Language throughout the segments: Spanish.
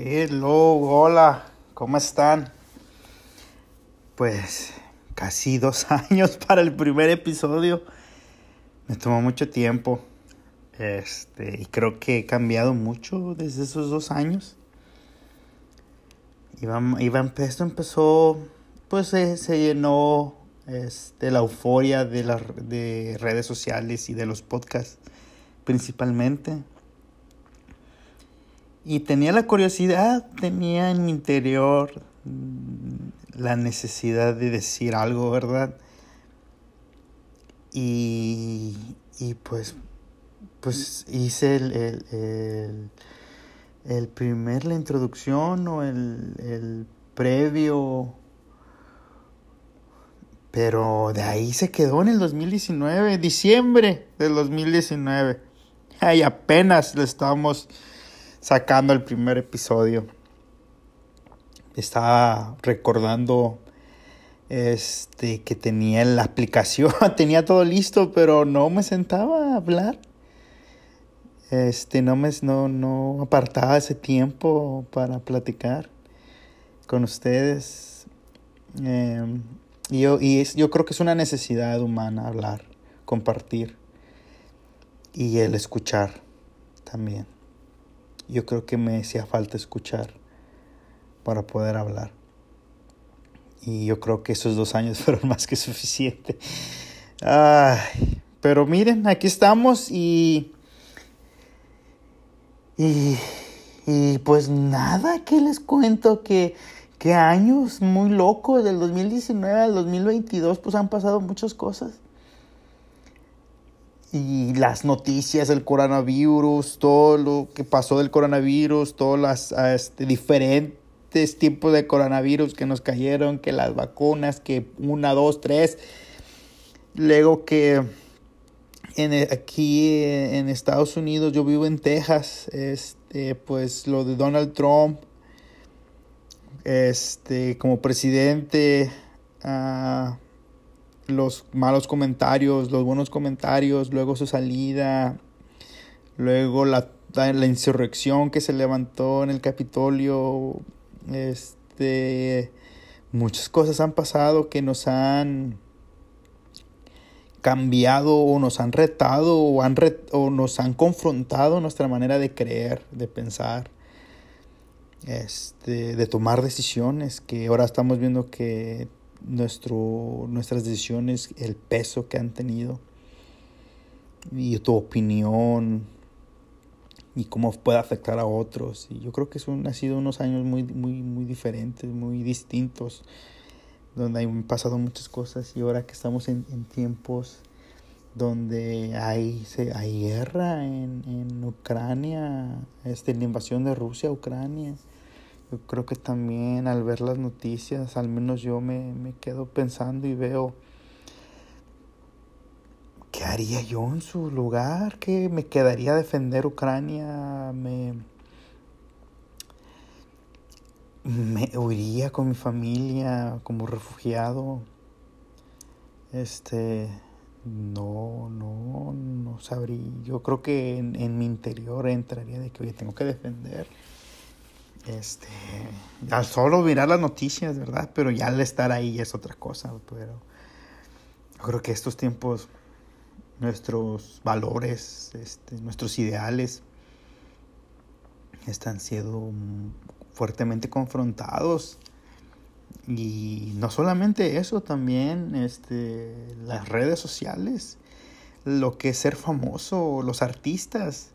Hello, hola, ¿cómo están? Pues casi dos años para el primer episodio. Me tomó mucho tiempo. Este, y creo que he cambiado mucho desde esos dos años. Iba, iba, esto empezó, pues se, llenó este, la euforia de las de redes sociales y de los podcasts principalmente. Y tenía la curiosidad, tenía en mi interior la necesidad de decir algo, ¿verdad? Y, y pues, pues hice el, el, el, primer, la introducción o el, el previo, pero de ahí se quedó en el 2019, diciembre del 2019. Y apenas le estamos sacando el primer episodio. Estaba recordando este que tenía la aplicación, tenía todo listo, pero no me sentaba a hablar. Este no me no, no apartaba ese tiempo para platicar con ustedes. Eh, y yo, y es, yo creo que es una necesidad humana hablar, compartir y el escuchar también yo creo que me hacía falta escuchar para poder hablar. Y yo creo que esos dos años fueron más que suficiente. Ay, pero miren, aquí estamos y, y, y pues nada, que les cuento que, que años muy locos, del 2019 al 2022, pues han pasado muchas cosas y las noticias del coronavirus, todo lo que pasó del coronavirus, todos los este, diferentes tipos de coronavirus que nos cayeron, que las vacunas, que una, dos, tres. Luego que en, aquí en Estados Unidos, yo vivo en Texas, este, pues lo de Donald Trump, este, como presidente, uh, los malos comentarios, los buenos comentarios, luego su salida, luego la, la insurrección que se levantó en el Capitolio, este, muchas cosas han pasado que nos han cambiado o nos han retado o, han o nos han confrontado nuestra manera de creer, de pensar, este, de tomar decisiones, que ahora estamos viendo que nuestro, nuestras decisiones, el peso que han tenido y tu opinión y cómo puede afectar a otros. Y yo creo que son, han sido unos años muy, muy, muy diferentes, muy distintos, donde han pasado muchas cosas y ahora que estamos en, en tiempos donde hay, se, hay guerra en, en Ucrania, este, la invasión de Rusia a Ucrania yo creo que también al ver las noticias, al menos yo me, me quedo pensando y veo, ¿qué haría yo en su lugar? ¿Qué me quedaría a defender Ucrania? Me, me huiría con mi familia como refugiado. Este, no, no, no sabría. Yo creo que en, en mi interior entraría de que, oye, tengo que defender este, al solo mirar las noticias, ¿verdad? Pero ya al estar ahí es otra cosa, pero yo creo que estos tiempos, nuestros valores, este, nuestros ideales, están siendo fuertemente confrontados. Y no solamente eso, también este, las redes sociales, lo que es ser famoso, los artistas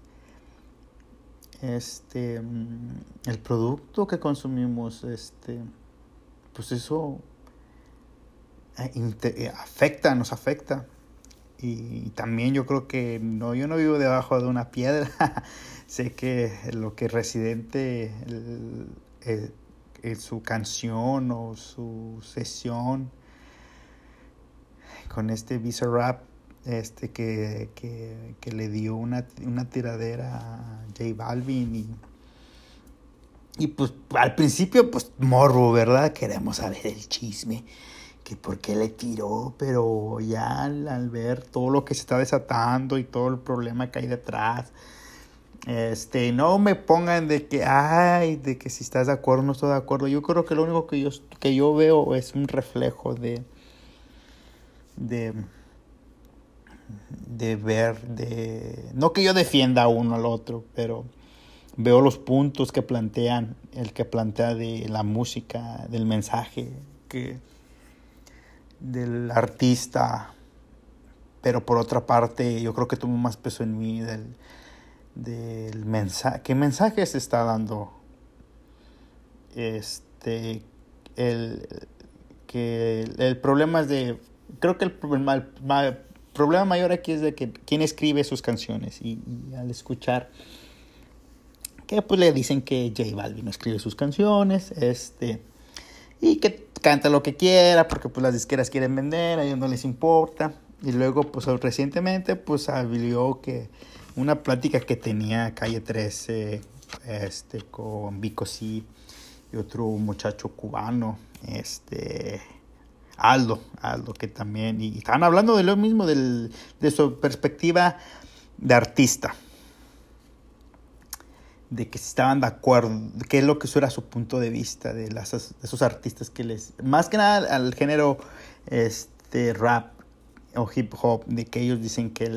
este mm, el producto que consumimos este pues eso eh, eh, afecta nos afecta. Y también yo creo que no yo no vivo debajo de una piedra. Sé que lo que Residente el, su canción o su sesión con este Visa Rap este que, que, que le dio una, una, tiradera a J Balvin y, y pues al principio pues morro, ¿verdad? Queremos saber el chisme, que por qué le tiró, pero ya al, ver todo lo que se está desatando y todo el problema que hay detrás, Este, no me pongan de que, ay, de que si estás de acuerdo o no estoy de acuerdo. Yo creo que lo único que yo, que yo veo es un reflejo de, de, de ver, de, no que yo defienda uno al otro, pero veo los puntos que plantean, el que plantea de la música, del mensaje, que, del artista, pero por otra parte yo creo que tuvo más peso en mí del, del mensaje, qué mensaje se está dando, este, el, que el, problema es de, creo que el problema, problema mayor aquí es de que quién escribe sus canciones y al escuchar que pues le dicen que J Balvin escribe sus canciones, este, y que canta lo que quiera, porque pues las disqueras quieren vender, a ellos no les importa. Y luego, pues recientemente, pues salió que una plática que tenía Calle 13, este, con Vico C y otro muchacho cubano, este, Aldo, Aldo, que también, y, estaban hablando de lo mismo, del, de su perspectiva de artista de que estaban de acuerdo, qué es lo que era su punto de vista de, las, esos artistas que les, más que nada al género este, rap o hip hop, de que ellos dicen que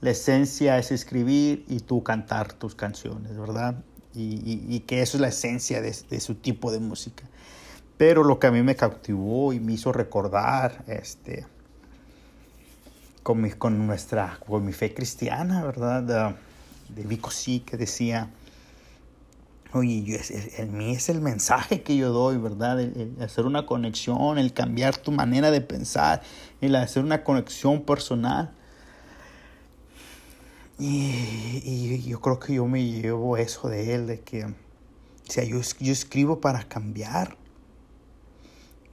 la esencia es escribir y tú cantar tus canciones, ¿verdad? Y, que eso es la esencia de, su tipo de música. Pero lo que a mí me cautivó y me hizo recordar, este, con mi, con nuestra, con mi fe cristiana, ¿verdad? de Vico sí que decía, oye, yo, en mí es el mensaje que yo doy, ¿verdad? El, hacer una conexión, el cambiar tu manera de pensar, el hacer una conexión personal. Y, yo creo que yo me llevo eso de él, de que, o sea, yo, yo escribo para cambiar.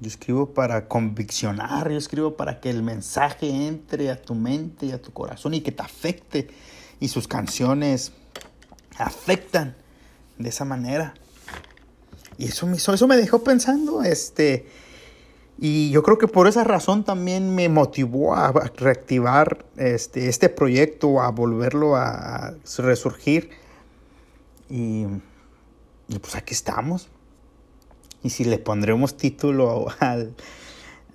Yo escribo para conviccionar, yo escribo para que el mensaje entre a tu mente y a tu corazón y que te afecte y sus canciones afectan de esa manera. Y eso me, eso me dejó pensando, este, y yo creo que por esa razón también me motivó a reactivar este, este proyecto, a volverlo a resurgir. Y, pues aquí estamos. Y si le pondremos título al,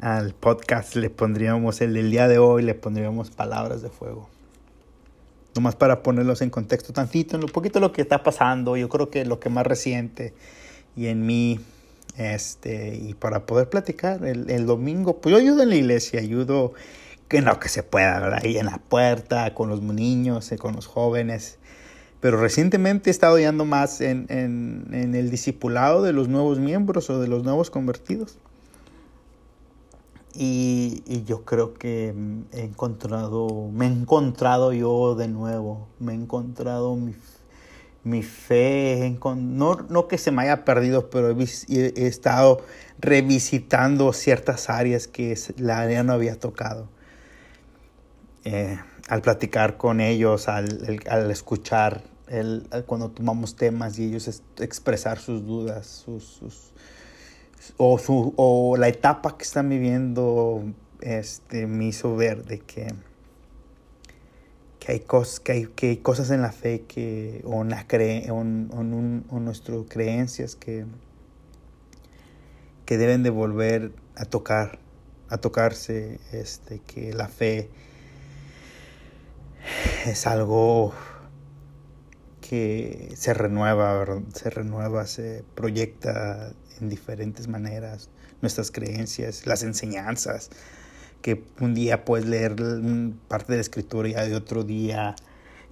al podcast, le pondríamos el del día de hoy, le pondríamos palabras de fuego nomás para ponerlos en contexto tantito, en lo poquito lo que está pasando, yo creo que lo que más reciente y en mí, este, y para poder platicar el, domingo, pues yo ayudo en la iglesia, ayudo en lo que se pueda, ¿verdad? Ahí en la puerta, con los niños, eh, con los jóvenes. Pero recientemente he estado ayudando más en, en, el discipulado de los nuevos miembros o de los nuevos convertidos. Y, yo creo que he encontrado, me he encontrado yo de nuevo, me he encontrado mi, mi fe, no, no que se me haya perdido, pero he, estado revisitando ciertas áreas que la área no había tocado. Eh, al platicar con ellos, al, al escuchar, el, cuando tomamos temas y ellos expresar sus dudas, sus o, su, o la etapa que están viviendo este, me hizo ver de que, que, hay, cosas, que, hay, que hay cosas en la fe que, o, en la o nuestras creencias que, que deben de volver a tocar, a tocarse, este, que la fe es algo que se renueva, se renueva, se proyecta en diferentes maneras, nuestras creencias, las enseñanzas, que un día puedes leer parte de la escritura y de otro día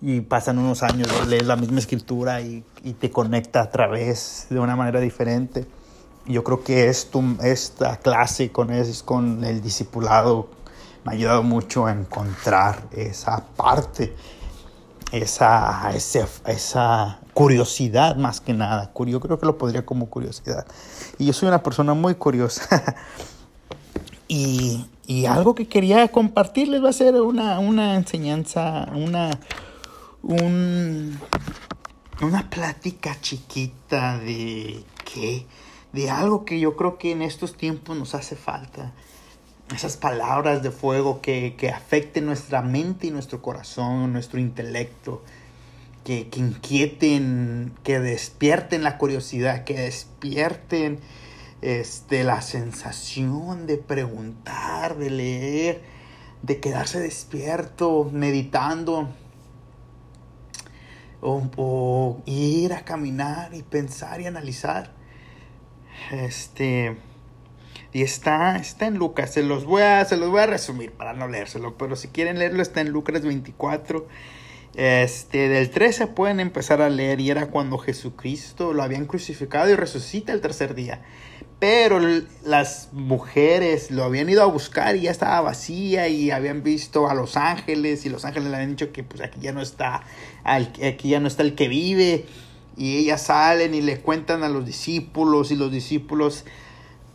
y pasan unos años, lees la misma escritura y, te conecta a través de una manera diferente. Yo creo que esto, esta clase con, es, con el discipulado me ha ayudado mucho a encontrar esa parte esa, esa, esa curiosidad más que nada. Yo creo que lo podría como curiosidad. Y yo soy una persona muy curiosa. y, y, algo que quería compartirles va a ser una, una enseñanza, una, un, una plática chiquita de qué, de algo que yo creo que en estos tiempos nos hace falta esas palabras de fuego que, afecten nuestra mente y nuestro corazón, nuestro intelecto, que, que inquieten, que despierten la curiosidad, que despierten este, la sensación de preguntar, de leer, de quedarse despierto, meditando, o, ir a caminar y pensar y analizar. Este, y está, está en Lucas, se los, voy a, se los voy a resumir para no leérselo, pero si quieren leerlo está en Lucas 24. Este, del 13 pueden empezar a leer y era cuando Jesucristo lo habían crucificado y resucita el tercer día. Pero las mujeres lo habían ido a buscar y ya estaba vacía y habían visto a los ángeles y los ángeles le habían dicho que pues aquí ya no está, aquí ya no está el que vive. Y ellas salen y le cuentan a los discípulos y los discípulos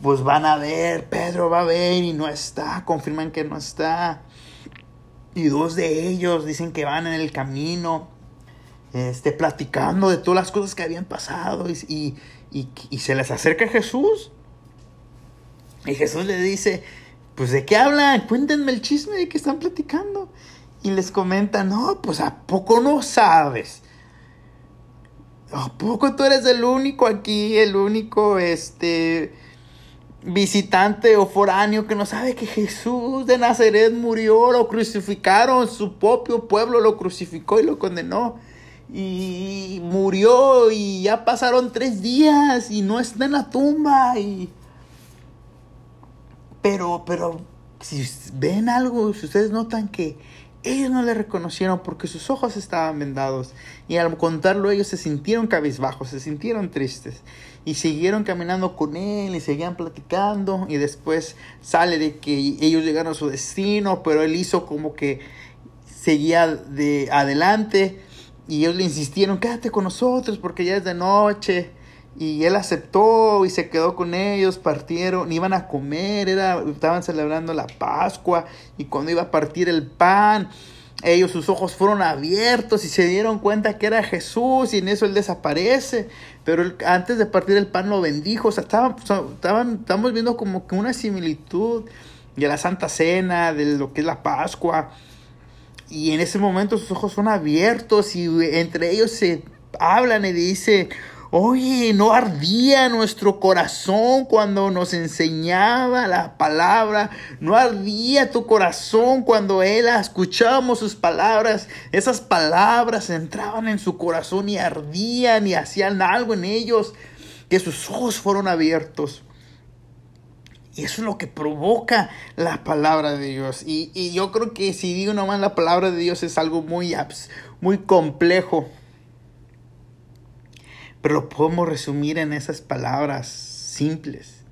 pues van a ver, Pedro va a ver y no está, confirman que no está. Y dos de ellos dicen que van en el camino, este, platicando de todas las cosas que habían pasado y, y, se les acerca Jesús. Y Jesús le dice, pues de qué hablan, cuéntenme el chisme de que están platicando. Y les comenta, no, pues a poco no sabes. ¿A poco tú eres el único aquí, el único, este, visitante o foráneo que no sabe que Jesús de Nazaret murió, lo crucificaron, su propio pueblo lo crucificó y lo condenó. Y murió y ya pasaron tres días y no está en la tumba. Y... Pero, pero, si ven algo, si ustedes notan que ellos no le reconocieron porque sus ojos estaban vendados. Y al contarlo ellos se sintieron cabizbajos, se sintieron tristes. Y siguieron caminando con él y seguían platicando. Y después sale de que ellos llegaron a su destino, pero él hizo como que seguía de adelante. Y ellos le insistieron, quédate con nosotros porque ya es de noche. Y él aceptó y se quedó con ellos, partieron, iban a comer, era, estaban celebrando la Pascua y cuando iba a partir el pan, ellos sus ojos fueron abiertos y se dieron cuenta que era Jesús y en eso él desaparece. Pero antes de partir el pan lo bendijo. O sea, estaban, estamos viendo como que una similitud de la Santa Cena, de lo que es la Pascua. Y en ese momento sus ojos son abiertos y entre ellos se hablan y dice, Oye, ¿no ardía nuestro corazón cuando nos enseñaba la palabra? ¿No ardía tu corazón cuando él escuchábamos sus palabras? Esas palabras entraban en su corazón y ardían y hacían algo en ellos, que sus ojos fueron abiertos. Y eso es lo que provoca la palabra de Dios. Y, yo creo que si digo nomás la palabra de Dios es algo muy, muy complejo pero lo podemos resumir en esas palabras simples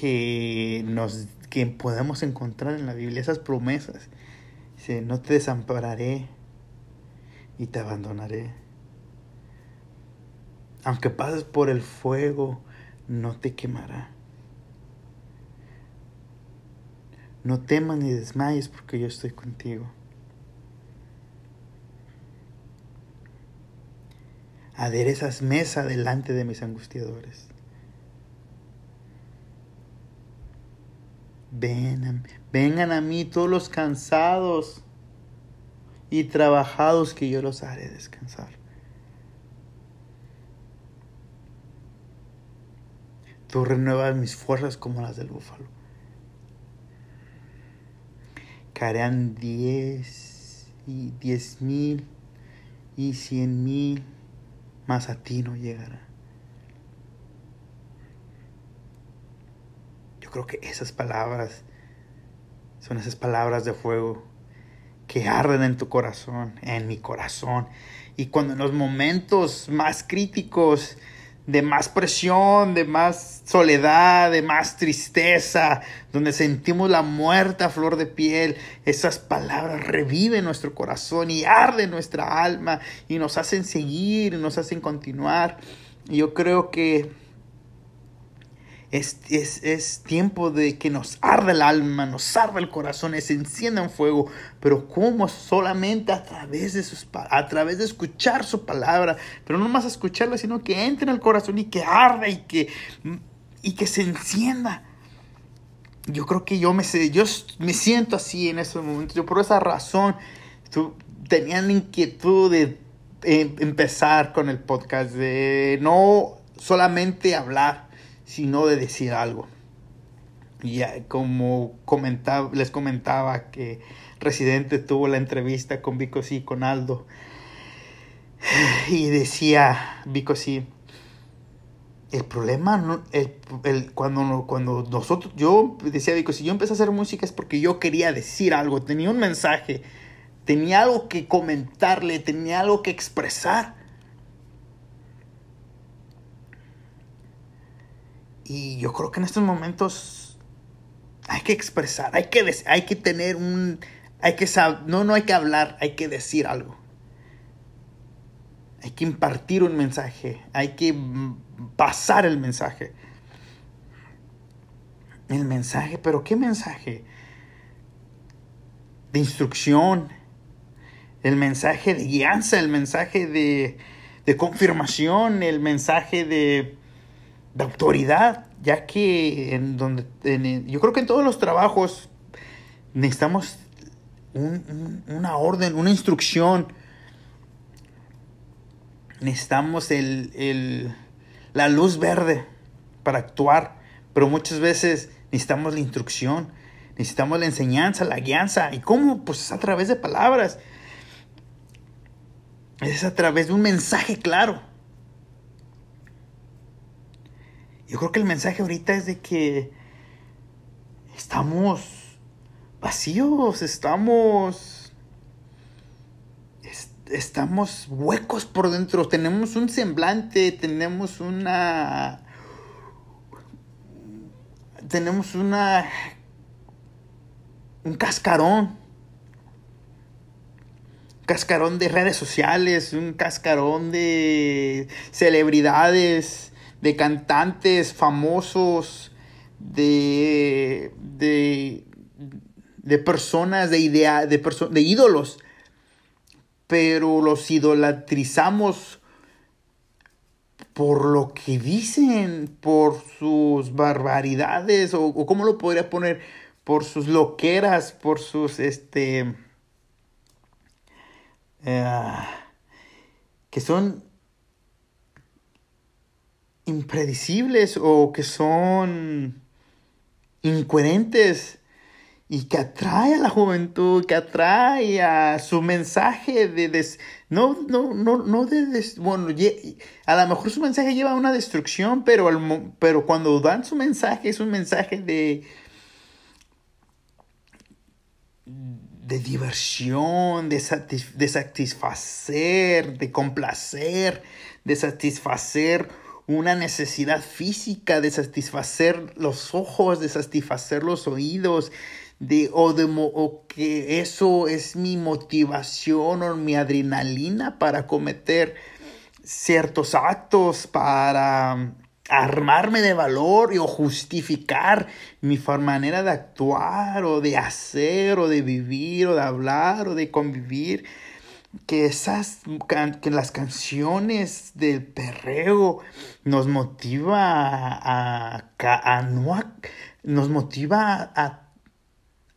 que, nos, que podemos encontrar en la Biblia, esas promesas. Dice, no te desampararé y te abandonaré. Aunque pases por el fuego, no te quemará. No temas ni desmayes porque yo estoy contigo. Aderezas mesa delante de mis angustiadores. Ven, vengan a mí todos los cansados y trabajados que yo los haré descansar. Tú renuevas mis fuerzas como las del búfalo. Caerán diez y diez mil y cien mil más a ti no llegará. Yo creo que esas palabras son esas palabras de fuego que arden en tu corazón, en mi corazón. Y cuando en los momentos más críticos de más presión, de más soledad, de más tristeza, donde sentimos la muerte a flor de piel, esas palabras reviven nuestro corazón y arden nuestra alma y nos hacen seguir, nos hacen continuar. Y yo creo que es, tiempo de que nos arda el alma, nos arda el corazón, se encienda en fuego, pero como solamente a través de sus a través de escuchar su palabra, pero no más escucharla, sino que entre en el corazón y que arda y que y que se encienda. Yo creo que yo me yo me siento así en estos momentos. Yo por esa razón tenía la inquietud de eh, empezar con el podcast, de no solamente hablar, sino de decir algo. Y como comentaba, les comentaba que Residente tuvo la entrevista con Vico sí, con Aldo. Y decía Vico sí, el problema, el, cuando, cuando nosotros, yo decía Vico, si yo empecé a hacer música es porque yo quería decir algo, tenía un mensaje, tenía algo que comentarle, tenía algo que expresar. Y yo creo que en estos momentos hay que expresar, hay que, hay que tener un, hay que saber, no, no hay que hablar, hay que decir algo. Hay que impartir un mensaje, hay que pasar el mensaje. El mensaje, pero ¿qué mensaje? De instrucción, el mensaje de guianza, el mensaje de, de confirmación, el mensaje de, de, autoridad, ya que en donde, yo creo que en todos los trabajos necesitamos una orden, una instrucción. Necesitamos el, la luz verde para actuar, pero muchas veces necesitamos la instrucción, necesitamos la enseñanza, la guianza. ¿Y cómo? Pues es a través de palabras. Es a través de un mensaje claro. Yo creo que el mensaje ahorita es de que estamos vacíos, estamos... estamos huecos por dentro, tenemos un semblante, tenemos una... Tenemos una... Un cascarón. Cascarón de redes sociales, un cascarón de celebridades, de cantantes famosos, de, de, de personas, de, idea, de, de ídolos, pero los idolatrizamos por lo que dicen, por sus barbaridades, o, o cómo lo podría poner, por sus loqueras, por sus, este, eh, que son impredecibles o que son incoherentes y que atrae a la juventud, que atrae a su mensaje de, no, no, no, no de, bueno, a lo mejor su mensaje lleva a una destrucción, pero, pero cuando dan su mensaje es un mensaje de, de diversión, de, de satisfacer, de complacer, de satisfacer una necesidad física, de satisfacer los ojos, de satisfacer los oídos, de, o, de, o que eso es mi motivación o mi adrenalina para cometer ciertos actos, para armarme de valor y, o justificar mi manera de actuar o de hacer o de vivir o de hablar o de convivir. Que esas que las canciones del perreo nos motiva a, a, no nos motiva a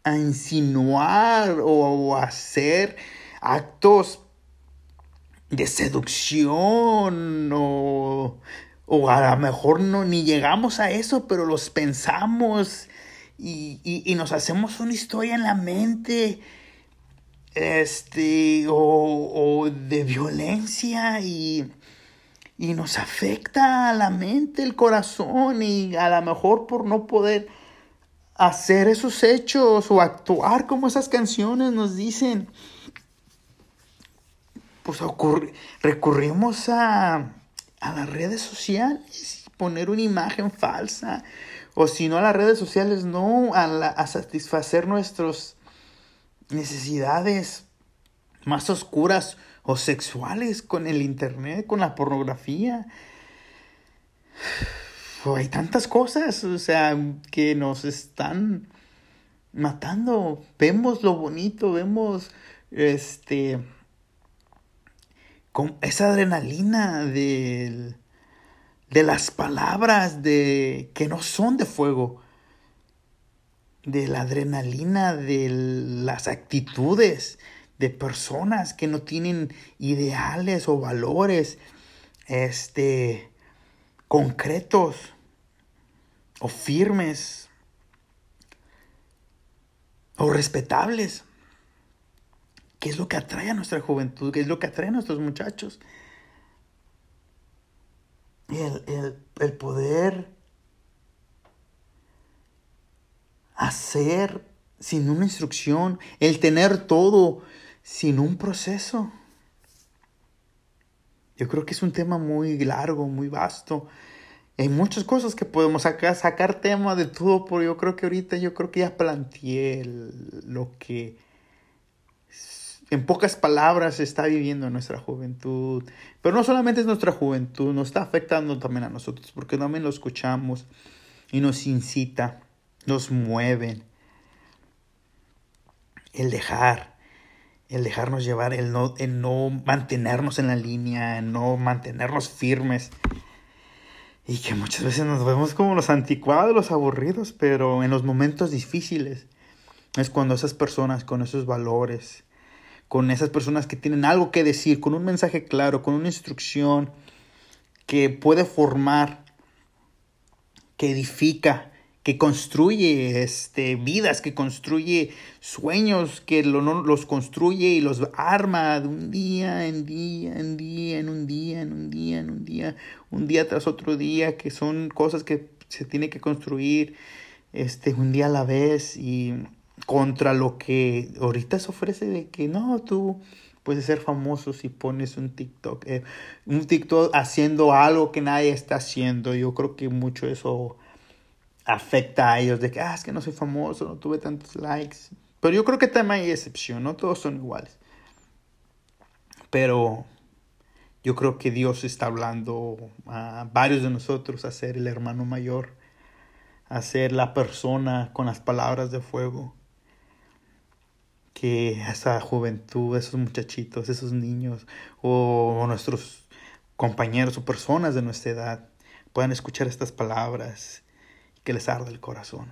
a insinuar o, a hacer actos de seducción o, o a lo mejor no ni llegamos a eso, pero los pensamos y, y, nos hacemos una historia en la mente este o, o de violencia y, y nos afecta a la mente, el corazón y a lo mejor por no poder hacer esos hechos o actuar como esas canciones nos dicen, pues recurrimos a, a las redes sociales, poner una imagen falsa, o si no a las redes sociales, no, a, a satisfacer nuestras necesidades más oscuras o sexuales con el internet, con la pornografía hay tantas cosas, o sea, que nos están matando. Vemos lo bonito, vemos este con esa adrenalina de, las palabras de que no son de fuego, de la adrenalina de las actitudes, de personas que no tienen ideales o valores este concretos o firmes o respetables. ¿Qué es lo que atrae a nuestra juventud? ¿Qué es lo que atrae a nuestros muchachos? El, el poder hacer sin una instrucción, el tener todo sin un proceso. Yo creo que es un tema muy largo, muy vasto. Hay muchas cosas que podemos sacar, sacar tema de todo, pero yo creo que ahorita yo creo que ya planteé lo que en pocas palabras está viviendo nuestra juventud. Pero no solamente es nuestra juventud, nos está afectando también a nosotros, porque también lo escuchamos y nos incita, nos mueven. El dejar, el dejarnos llevar, el no, el no mantenernos en la línea, el no mantenernos firmes. Y que muchas veces nos vemos como los anticuados, los aburridos, pero en los momentos difíciles es cuando esas personas con esos valores, con esas personas que tienen algo que decir, con un mensaje claro, con una instrucción que puede formar, que edifica, que construye este, vidas, que construye sueños, que los construye y los arma de un día en día, en día, en un día, en un día, en un día, un día tras otro día, que son cosas que se tiene que construir este, un día a la vez y contra lo que ahorita se ofrece de que no, tú puedes ser famoso si pones un TikTok, eh, un TikTok haciendo algo que nadie está haciendo. Yo creo que mucho eso afecta a ellos de que, ah, es que no soy famoso, no tuve tantos likes. Pero yo creo que también hay excepción, no todos son iguales. Pero yo creo que Dios está hablando a varios de nosotros a ser el hermano mayor, a ser la persona con las palabras de fuego. Que esa juventud, esos muchachitos, esos niños o nuestros compañeros o personas de nuestra edad puedan escuchar estas palabras que les arde el corazón.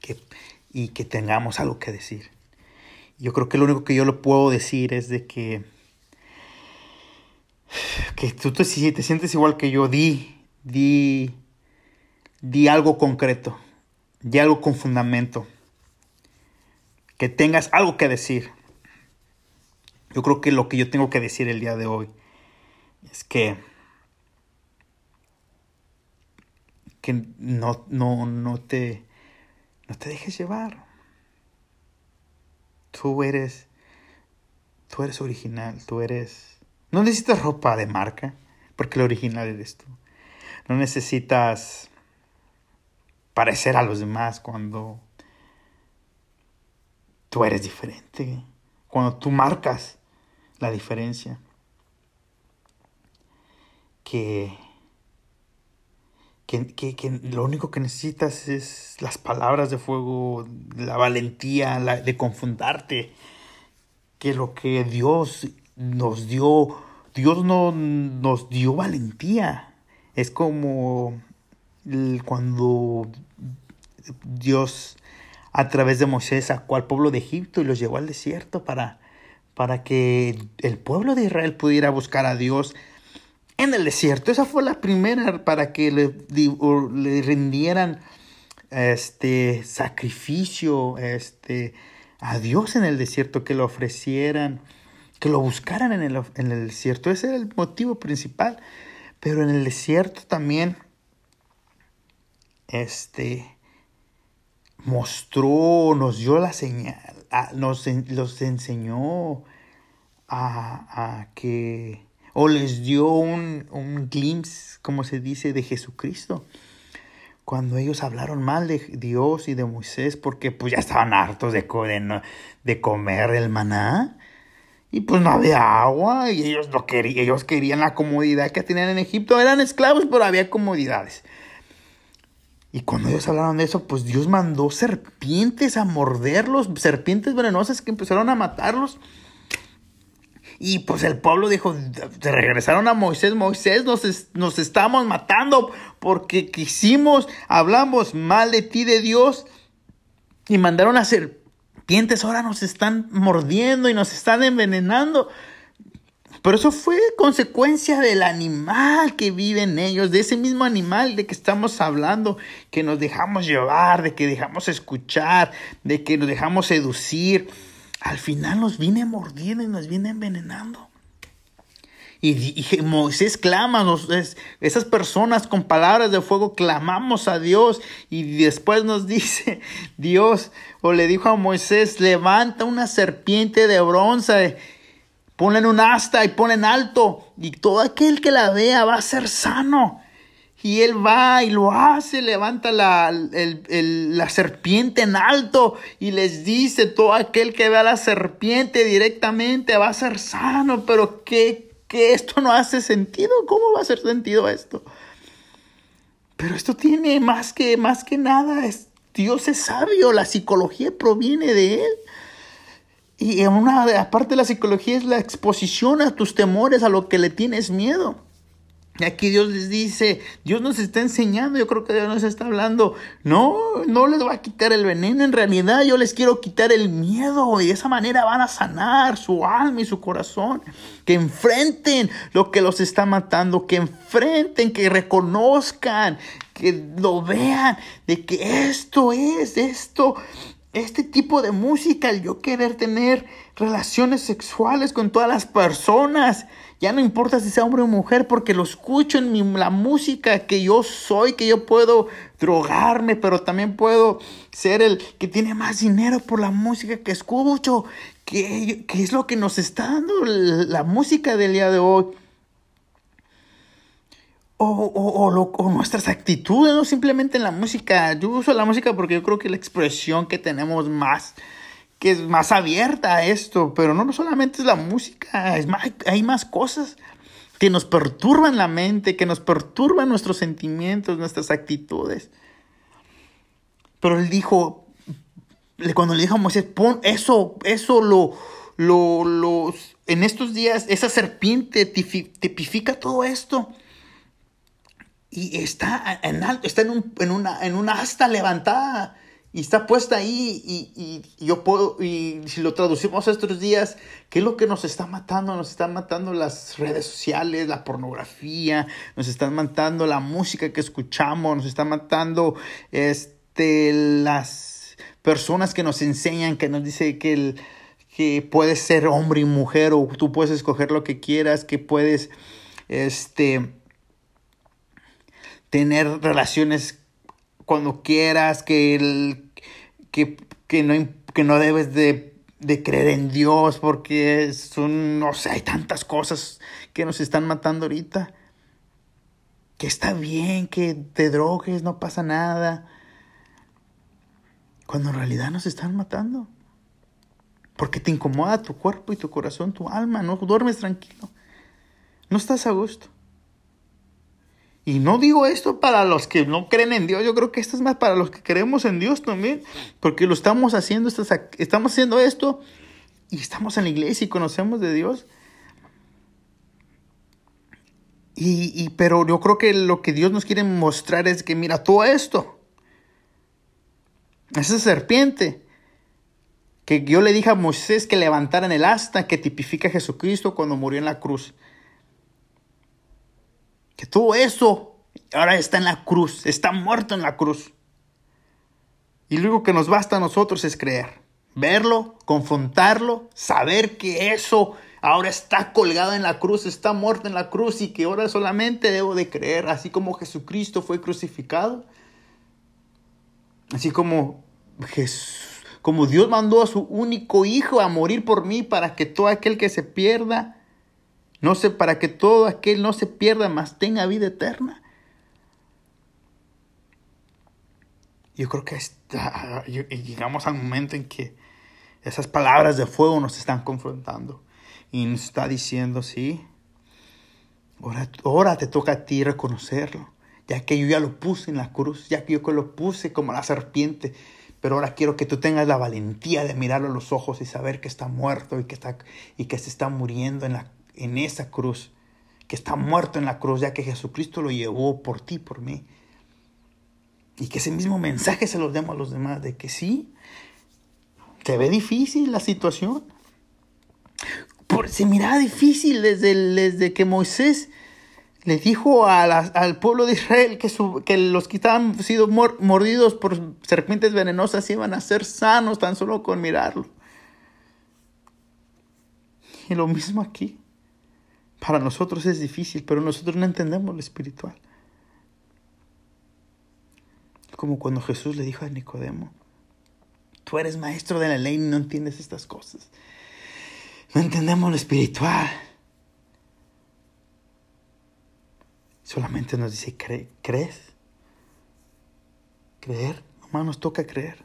Que, y que tengamos algo que decir. Yo creo que lo único que yo le puedo decir es de que, que tú te, te sientes igual que yo, di, di, di algo concreto, di algo con fundamento, que tengas algo que decir. Yo creo que lo que yo tengo que decir el día de hoy es que que no, no, no, te, no te dejes llevar. Tú eres, tú eres original, tú eres... No necesitas ropa de marca, porque el original eres tú. No necesitas parecer a los demás cuando tú eres diferente, cuando tú marcas la diferencia. Que que, lo único que necesitas es las palabras de fuego, la valentía de confundarte, que lo que Dios nos dio, Dios no nos dio valentía. Es como cuando Dios a través de Moisés sacó al pueblo de Egipto y los llevó al desierto para, para que el pueblo de Israel pudiera buscar a Dios en el desierto. Esa fue la primera para que le, le rindieran este sacrificio este, a Dios en el desierto, que lo ofrecieran, que lo buscaran en el, en el desierto. Ese era el motivo principal. Pero en el desierto también este, mostró, nos dio la señal, nos los enseñó a, a que o les dio un, un glimpse, como se dice, de Jesucristo. Cuando ellos hablaron mal de Dios y de Moisés, porque pues ya estaban hartos de, comer el maná. Y pues no había agua y ellos, no querían, ellos querían la comodidad que tenían en Egipto. Eran esclavos, pero había comodidades. Y cuando ellos hablaron de eso, pues Dios mandó serpientes a morderlos, serpientes venenosas que empezaron a matarlos. Y pues el pueblo dijo, se regresaron a Moisés, Moisés, nos, nos estamos matando porque quisimos, hablamos mal de ti, de Dios. Y mandaron a serpientes ahora nos están mordiendo y nos están envenenando. Pero eso fue consecuencia del animal que vive en ellos, de ese mismo animal de que estamos hablando, que nos dejamos llevar, de que dejamos escuchar, de que nos dejamos seducir. Al final nos viene mordiendo y nos viene envenenando. Y, Moisés clama, esas personas con palabras de fuego clamamos a Dios y después nos dice Dios o le dijo a Moisés, levanta una serpiente de bronce, ponla en un asta y ponla en alto y todo aquel que la vea va a ser sano. Y él va y lo hace, levanta la, la, serpiente en alto y les dice, todo aquel que vea la serpiente directamente va a ser sano, pero ¿qué, que esto no hace sentido. ¿Cómo va a hacer sentido esto? Pero esto tiene más que, más que nada, es, Dios es sabio, la psicología proviene de Él. Y una aparte de la psicología es la exposición a tus temores, a lo que le tienes miedo. Aquí Dios les dice, Dios nos está enseñando, yo creo que Dios nos está hablando, no, no les va a quitar el veneno, en realidad yo les quiero quitar el miedo y de esa manera van a sanar su alma y su corazón, que enfrenten lo que los está matando, que enfrenten, que reconozcan, que lo vean, de que esto es, esto, este tipo de música, el yo querer tener relaciones sexuales con todas las personas ya no importa si sea hombre o mujer, porque lo escucho en mi, la música que yo soy, que yo puedo drogarme, pero también puedo ser el que tiene más dinero por la música que escucho, que, es lo que nos está dando la música del día de hoy. O, o, nuestras actitudes, no simplemente en la música. Yo uso la música porque yo creo que la expresión que tenemos más que es más abierta a esto, pero no solamente es la música, es más, hay más cosas que nos perturban la mente, que nos perturban nuestros sentimientos, nuestras actitudes. Pero él dijo, cuando le dijo a Moisés, pon eso, eso lo, lo, en estos días, esa serpiente tipifica todo esto. Y está en alto, está en, un, en, una, en una asta levantada y está puesta ahí y, yo puedo, y si lo traducimos a estos días, ¿qué es lo que nos está matando? Nos están matando las redes sociales, la pornografía, nos están matando la música que escuchamos, nos están matando este, las personas que nos enseñan, que nos dice que, el, que puedes ser hombre y mujer o tú puedes escoger lo que quieras, que puedes este, tener relaciones cuando quieras, que, el, que, que, no, que no debes de, de creer en Dios porque son, no sé, hay tantas cosas que nos están matando ahorita. Que está bien que te drogues, no pasa nada. Cuando en realidad nos están matando. Porque te incomoda tu cuerpo y tu corazón, tu alma, no duermes tranquilo. No estás a gusto. Y no digo esto para los que no creen en Dios, yo creo que esto es más para los que creemos en Dios también, porque lo estamos haciendo, estamos haciendo esto y estamos en la iglesia y conocemos de Dios. Y, pero yo creo que lo que Dios nos quiere mostrar es que mira todo esto, esa serpiente, que yo le dije a Moisés que levantaran el asta que tipifica a Jesucristo cuando murió en la cruz todo eso ahora está en la cruz, está muerto en la cruz. Y lo único que nos basta a nosotros es creer, verlo, confrontarlo, saber que eso ahora está colgado en la cruz, está muerto en la cruz y que ahora solamente debo de creer, así como Jesucristo fue crucificado, así como Jesús, como Dios mandó a su único hijo a morir por mí para que todo aquel que se pierda no sé, para que todo aquel no se pierda, mas tenga vida eterna. Yo creo que está, llegamos al momento en que esas palabras de fuego nos están confrontando y nos está diciendo, sí, ahora, ahora te toca a ti reconocerlo, ya que yo ya lo puse en la cruz, ya que yo lo puse como la serpiente, pero ahora quiero que tú tengas la valentía de mirarlo a los ojos y saber que está muerto y que, está, y que se está muriendo en la en esa cruz, que está muerto en la cruz, ya que Jesucristo lo llevó por ti, por mí. Y que ese mismo mensaje se lo demos a los demás, de que sí, Se ve difícil la situación. Por, se miraba difícil desde, desde que Moisés le dijo al pueblo de Israel que, que los que estaban sido mordidos por serpientes venenosas iban a ser sanos tan solo con mirarlo. Y lo mismo aquí. Para nosotros es difícil, pero nosotros no entendemos lo espiritual. Como cuando Jesús le dijo a Nicodemo, tú eres maestro de la ley y no entiendes estas cosas. No entendemos lo espiritual. Solamente nos dice, ¿crees? Creer. Nomás nos toca creer.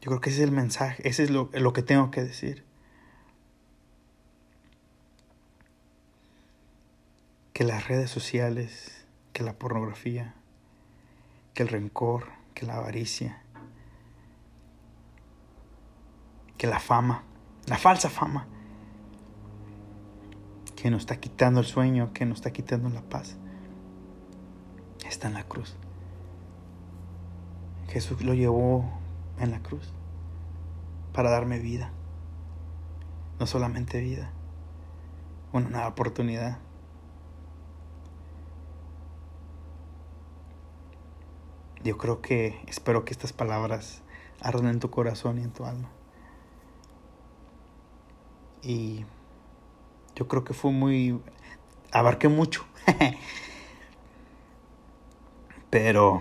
Yo creo que ese es el mensaje, ese es lo, lo que tengo que decir. Que las redes sociales, que la pornografía, que el rencor, que la avaricia, que la fama, la falsa fama, que nos está quitando el sueño, que nos está quitando la paz, está en la cruz. Jesús lo llevó en la cruz para darme vida. No solamente vida, una nueva oportunidad. Yo creo que, espero que estas palabras arden en tu corazón y en tu alma. Y yo creo que fue muy... abarqué mucho. Pero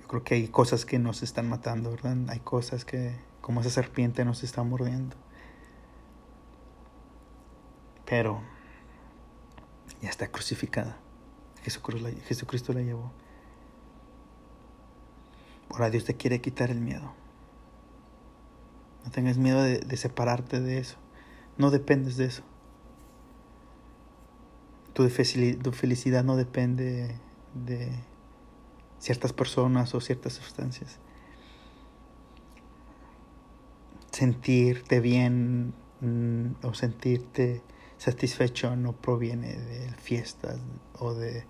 yo creo que hay cosas que nos están matando, ¿verdad? Hay cosas que, como esa serpiente, nos está mordiendo. Pero ya está crucificada. Jesucristo la, llevó. Ahora Dios te quiere quitar el miedo. No tengas miedo de separarte de eso. No dependes de eso. Tu felicidad no depende de ciertas personas o ciertas sustancias. Sentirte bien mm, o sentirte satisfecho no proviene de fiestas o de,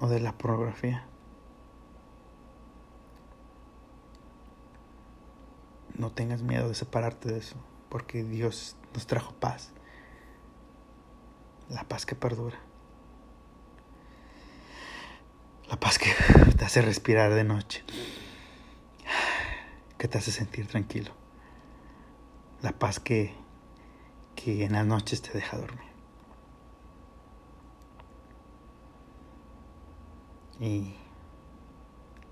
o de la pornografía. No tengas miedo de separarte de eso porque Dios nos trajo paz, la paz que perdura, la paz que te hace respirar de noche, que te hace sentir tranquilo, la paz que, que en las noches te deja dormir. Y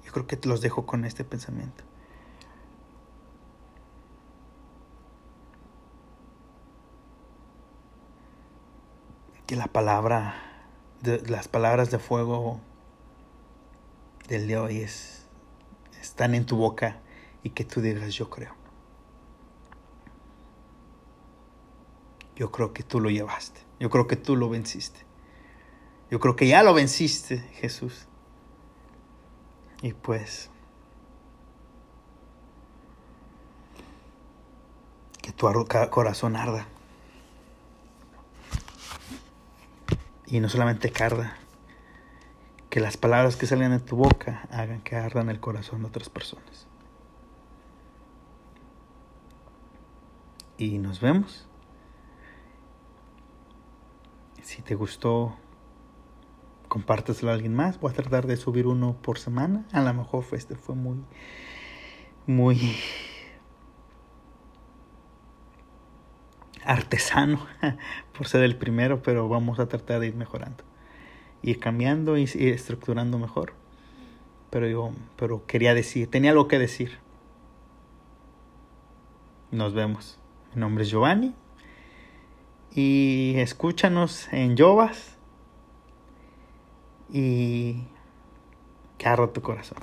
yo creo que los dejo con este pensamiento. que la palabra, de, las palabras de fuego del de hoy es, están en tu boca y que tú digas yo creo. Yo creo que tú lo llevaste. Yo creo que tú lo venciste. Yo creo que ya lo venciste, Jesús. Y pues, que tu corazón arda Y no solamente carda, que las palabras que salgan de tu boca hagan que ardan el corazón de otras personas. Y nos vemos. Si te gustó, compárteselo a alguien más. Voy a tratar de subir uno por semana. A lo mejor este fue muy, muy artesano por ser el primero, pero vamos a tratar de ir mejorando. Ir cambiando y ir estructurando mejor. Pero yo, pero quería decir, tenía algo que decir. Nos vemos. Mi nombre es Giovanni. Y escúchanos en Yovas. Y carro tu corazón.